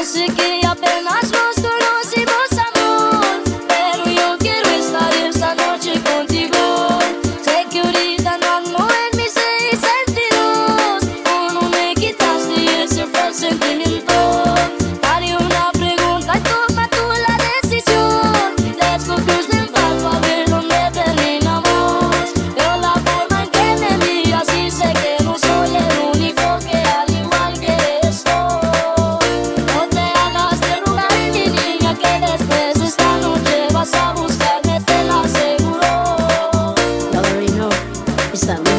Consegui apenas episode.